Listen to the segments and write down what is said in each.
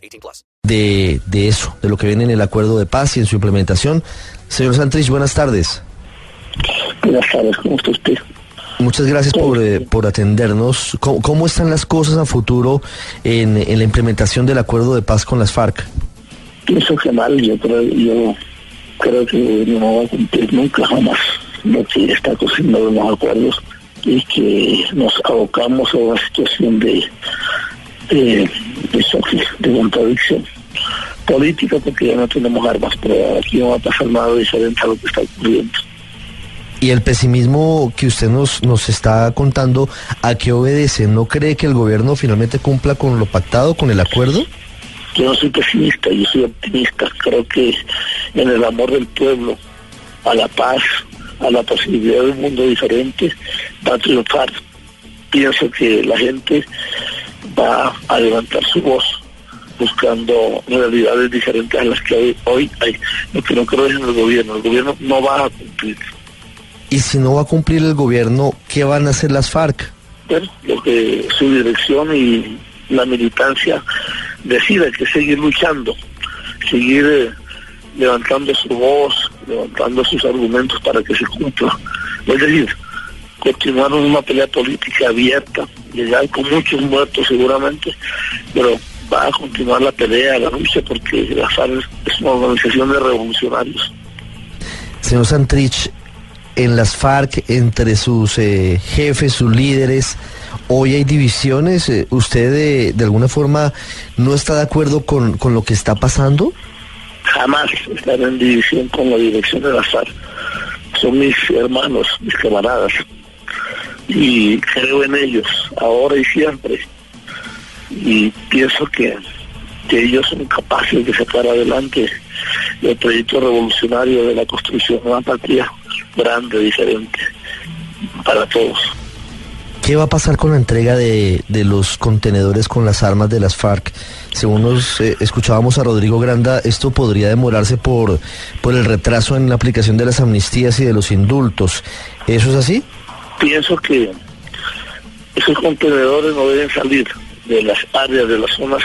18 plus. de, de eso, de lo que viene en el acuerdo de paz y en su implementación. Señor Santrich, buenas tardes. Buenas tardes, ¿cómo está usted? Muchas gracias por, eh, por atendernos. ¿Cómo, cómo están las cosas a futuro en, en la implementación del acuerdo de paz con las FARC? Pienso que mal, yo creo, yo creo que no va a cumplir nunca jamás lo que está cocinando los acuerdos y que nos abocamos a una situación de, de, de de contradicción política porque ya no tenemos armas, pero aquí no va a pasar nada diferente a lo que está ocurriendo. Y el pesimismo que usted nos, nos está contando, ¿a qué obedece? ¿No cree que el gobierno finalmente cumpla con lo pactado, con el acuerdo? Yo no soy pesimista, yo soy optimista. Creo que en el amor del pueblo, a la paz, a la posibilidad de un mundo diferente, va a triunfar. Pienso que la gente va a levantar su voz buscando realidades diferentes a las que hoy, hoy hay. Lo que no creo es en el gobierno. El gobierno no va a cumplir. Y si no va a cumplir el gobierno, ¿qué van a hacer las FARC? Bueno, lo que su dirección y la militancia decida que seguir luchando, seguir eh, levantando su voz, levantando sus argumentos para que se cumpla. Es decir, continuar en una pelea política abierta, llegar con muchos muertos seguramente, pero va a continuar la pelea, la lucha, porque la FARC es una organización de revolucionarios. Señor Santrich, en las FARC, entre sus eh, jefes, sus líderes, hoy hay divisiones. Eh, ¿Usted de, de, alguna forma no está de acuerdo con, con lo que está pasando? Jamás estaré en división con la dirección de la FARC. Son mis hermanos, mis camaradas. Y creo en ellos, ahora y siempre. Y pienso que, que ellos son capaces de sacar adelante el proyecto revolucionario de la construcción de una patria grande, diferente, para todos. ¿Qué va a pasar con la entrega de, de los contenedores con las armas de las FARC? Según nos eh, escuchábamos a Rodrigo Granda, esto podría demorarse por, por el retraso en la aplicación de las amnistías y de los indultos. ¿Eso es así? Pienso que esos contenedores no deben salir de las áreas, de las zonas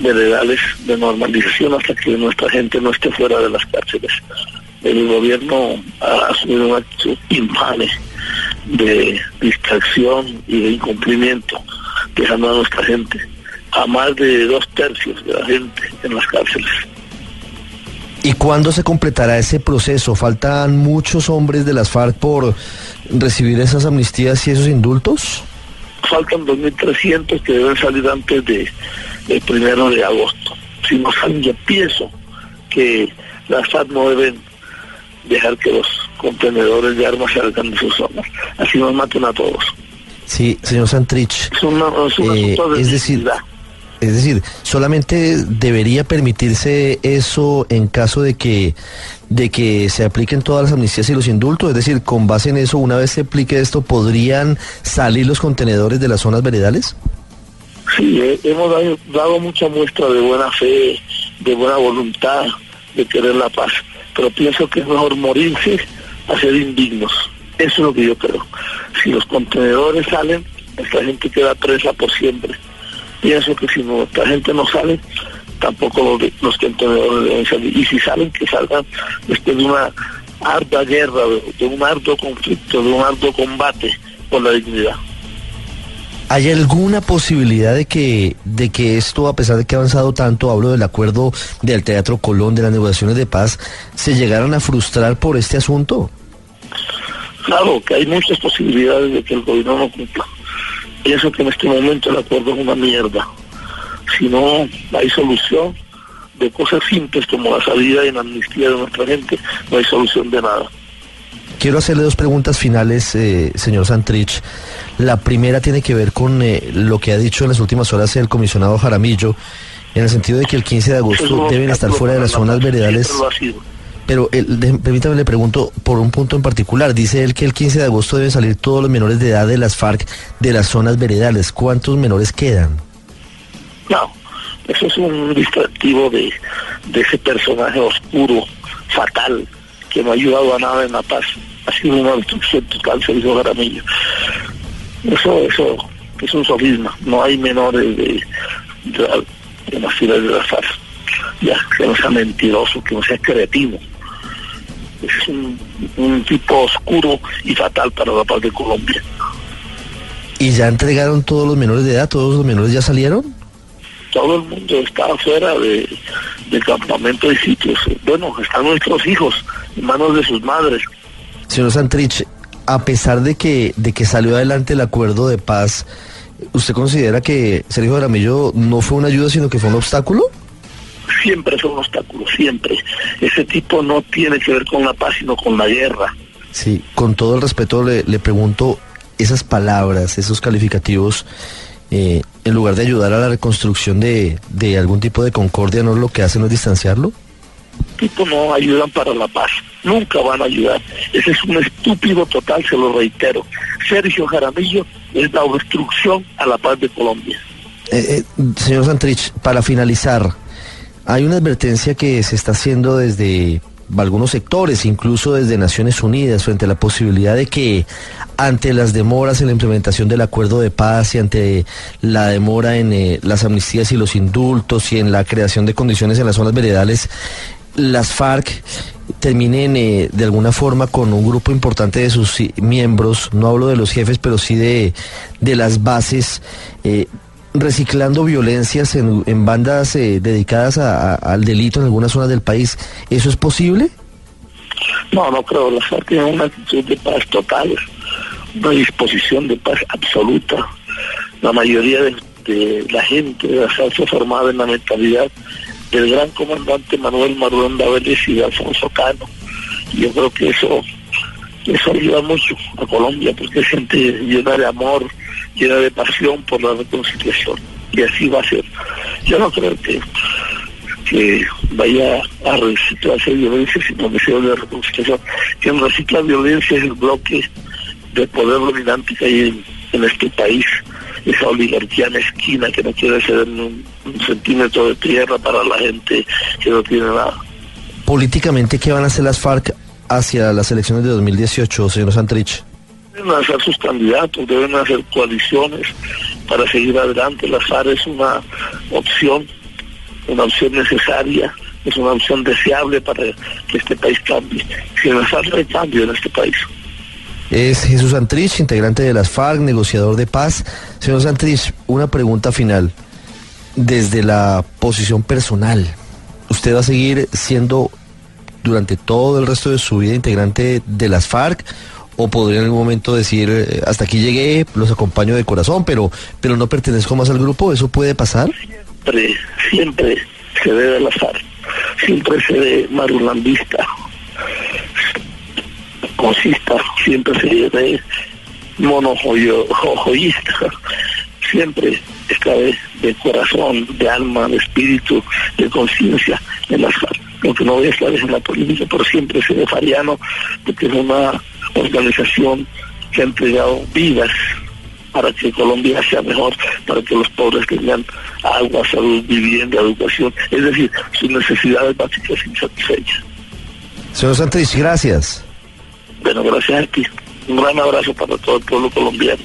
veredales de normalización hasta que nuestra gente no esté fuera de las cárceles. El gobierno ha asumido un acto infame de distracción y de incumplimiento, dejando a nuestra gente, a más de dos tercios de la gente en las cárceles. ¿Y cuándo se completará ese proceso? ¿Faltan muchos hombres de las FARC por recibir esas amnistías y esos indultos? Faltan 2.300 que deben salir antes de, del primero de agosto. Si no salen, yo pienso que las FARC no deben dejar que los contenedores de armas salgan de sus zonas. Así nos maten a todos. Sí, señor Santrich. Es, una, es, eh, es decir. Es decir, solamente debería permitirse eso en caso de que de que se apliquen todas las amnistías y los indultos, es decir, con base en eso, una vez se aplique esto, podrían salir los contenedores de las zonas veredales. Sí, eh, hemos dado, dado mucha muestra de buena fe, de buena voluntad, de querer la paz, pero pienso que es mejor morirse a ser indignos. Eso es lo que yo creo. Si los contenedores salen, nuestra gente queda presa por siempre. Pienso que si nuestra gente no sale, tampoco los, los contenedores deben salir. Y si salen, que salgan después de una ardua guerra, de, de un arduo conflicto, de un arduo combate por la dignidad. ¿Hay alguna posibilidad de que, de que esto, a pesar de que ha avanzado tanto, hablo del acuerdo del Teatro Colón, de las negociaciones de paz, se llegaran a frustrar por este asunto? Claro, que hay muchas posibilidades de que el gobierno no cumpla. Pienso que en este momento el acuerdo es una mierda. Si no hay solución de cosas simples como la salida y la amnistía de nuestra gente, no hay solución de nada. Quiero hacerle dos preguntas finales, eh, señor Santrich. La primera tiene que ver con eh, lo que ha dicho en las últimas horas el comisionado Jaramillo en el sentido de que el 15 de agosto deben estar fuera de las la zonas veredales. siempre lo ha sido. Pero el- de- permítame le pregunto por un punto en particular. Dice él que el 15 de agosto deben salir todos los menores de edad de las FARC de las zonas veredales. ¿Cuántos menores quedan? No, eso es un distractivo de, de ese personaje oscuro, fatal, que no ha ayudado a nada en la paz. Ha sido una destrucción total, se hizo Jaramillo. Eso, eso es un sofisma. No hay menores de, de, de las filas de la FARC. Ya, que no sea mentiroso, que no sea cretino. Es un, un tipo oscuro y fatal para la paz de Colombia. ¿Y ya entregaron todos los menores de edad? ¿Todos los menores ya salieron? todo el mundo está afuera de, del campamento y sitios. Bueno, están nuestros hijos en manos de sus madres. Señor Santrich, a pesar de que, de que salió adelante el acuerdo de paz, ¿usted considera que Sergio Jaramillo no fue una ayuda, sino que fue un obstáculo? Siempre es un obstáculo, siempre. Ese tipo no tiene que ver con la paz, sino con la guerra. Sí, con todo el respeto le, le pregunto esas palabras, esos calificativos, eh, en lugar de ayudar a la reconstrucción de, de algún tipo de concordia, ¿no lo que hacen es distanciarlo? Tipo no ayudan para la paz, nunca van a ayudar. Ese es un estúpido total, se lo reitero. Sergio Jaramillo es la obstrucción a la paz de Colombia. Eh, eh, señor Santrich, para finalizar, hay una advertencia que se está haciendo desde algunos sectores, incluso desde Naciones Unidas, frente a la posibilidad de que ante las demoras en la implementación del acuerdo de paz y ante la demora en eh, las amnistías y los indultos y en la creación de condiciones en las zonas veredales, las FARC terminen eh, de alguna forma con un grupo importante de sus miembros, no hablo de los jefes, pero sí de, de las bases, eh, reciclando violencias en, en bandas eh, dedicadas a, al delito en algunas zonas del país. ¿Eso es posible? No, no creo. La FARC tiene una actitud de paz total, una disposición de paz absoluta. La mayoría de, la gente de la FARC formada en la mentalidad del gran comandante Manuel Maruenda Vélez y de Alfonso Cano. Yo creo que eso, eso ayuda mucho a Colombia, porque es gente llena de amor, llena de pasión por la reconciliación. Y así va a ser. Yo no creo que, que vaya a reciclarse violencia, sino que sea de reconciliación. Quien recicla violencia es el bloque de poder dominante que hay en, en este país esa oligarquía mezquina que no quiere ceder un, un, centímetro de tierra para la gente que no tiene nada. Políticamente, ¿qué van a hacer las FARC hacia las elecciones de 2018, señor Santrich? Deben hacer sus candidatos, deben hacer coaliciones para seguir adelante. La FARC es una opción, una opción necesaria, es una opción deseable para que este país cambie. Si la FARC no hay cambio en este país. Es Jesús Santrich, integrante de las FARC, negociador de paz. Señor Santrich, una pregunta final. Desde la posición personal, ¿usted va a seguir siendo durante todo el resto de su vida integrante de las FARC? ¿O podría en algún momento decir, eh, hasta aquí llegué, los acompaño de corazón, pero, pero no pertenezco más al grupo? ¿Eso puede pasar? Siempre, siempre se debe a las FARC. Siempre se ve marulambista cosista, siempre se ve monojoyista, siempre está de, de, corazón, de alma, de espíritu, de conciencia en las FARC. Aunque no voy a estar en la política, pero siempre se ve fariano, porque es una organización que ha entregado vidas para que Colombia sea mejor, para que los pobres tengan agua, salud, vivienda, educación, es decir, sus necesidades básicas insatisfechas. Señor Santrich, gracias. Bueno, gracias a ti. Un gran abrazo para todo el pueblo colombiano.